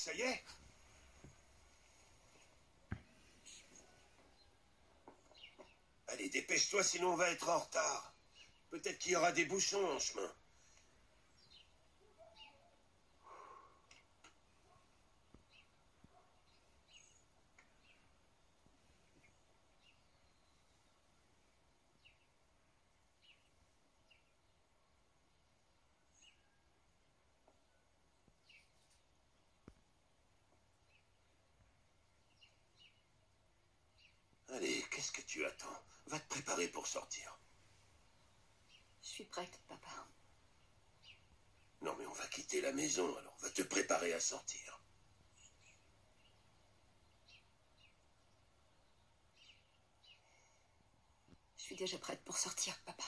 Ça y est Allez, dépêche-toi, sinon on va être en retard. Peut-être qu'il y aura des bouchons en chemin. Allez, qu'est-ce que tu attends? Va te préparer pour sortir. Je suis prête, papa. Non, mais on va quitter la maison, alors va te préparer à sortir. Je suis déjà prête pour sortir, papa.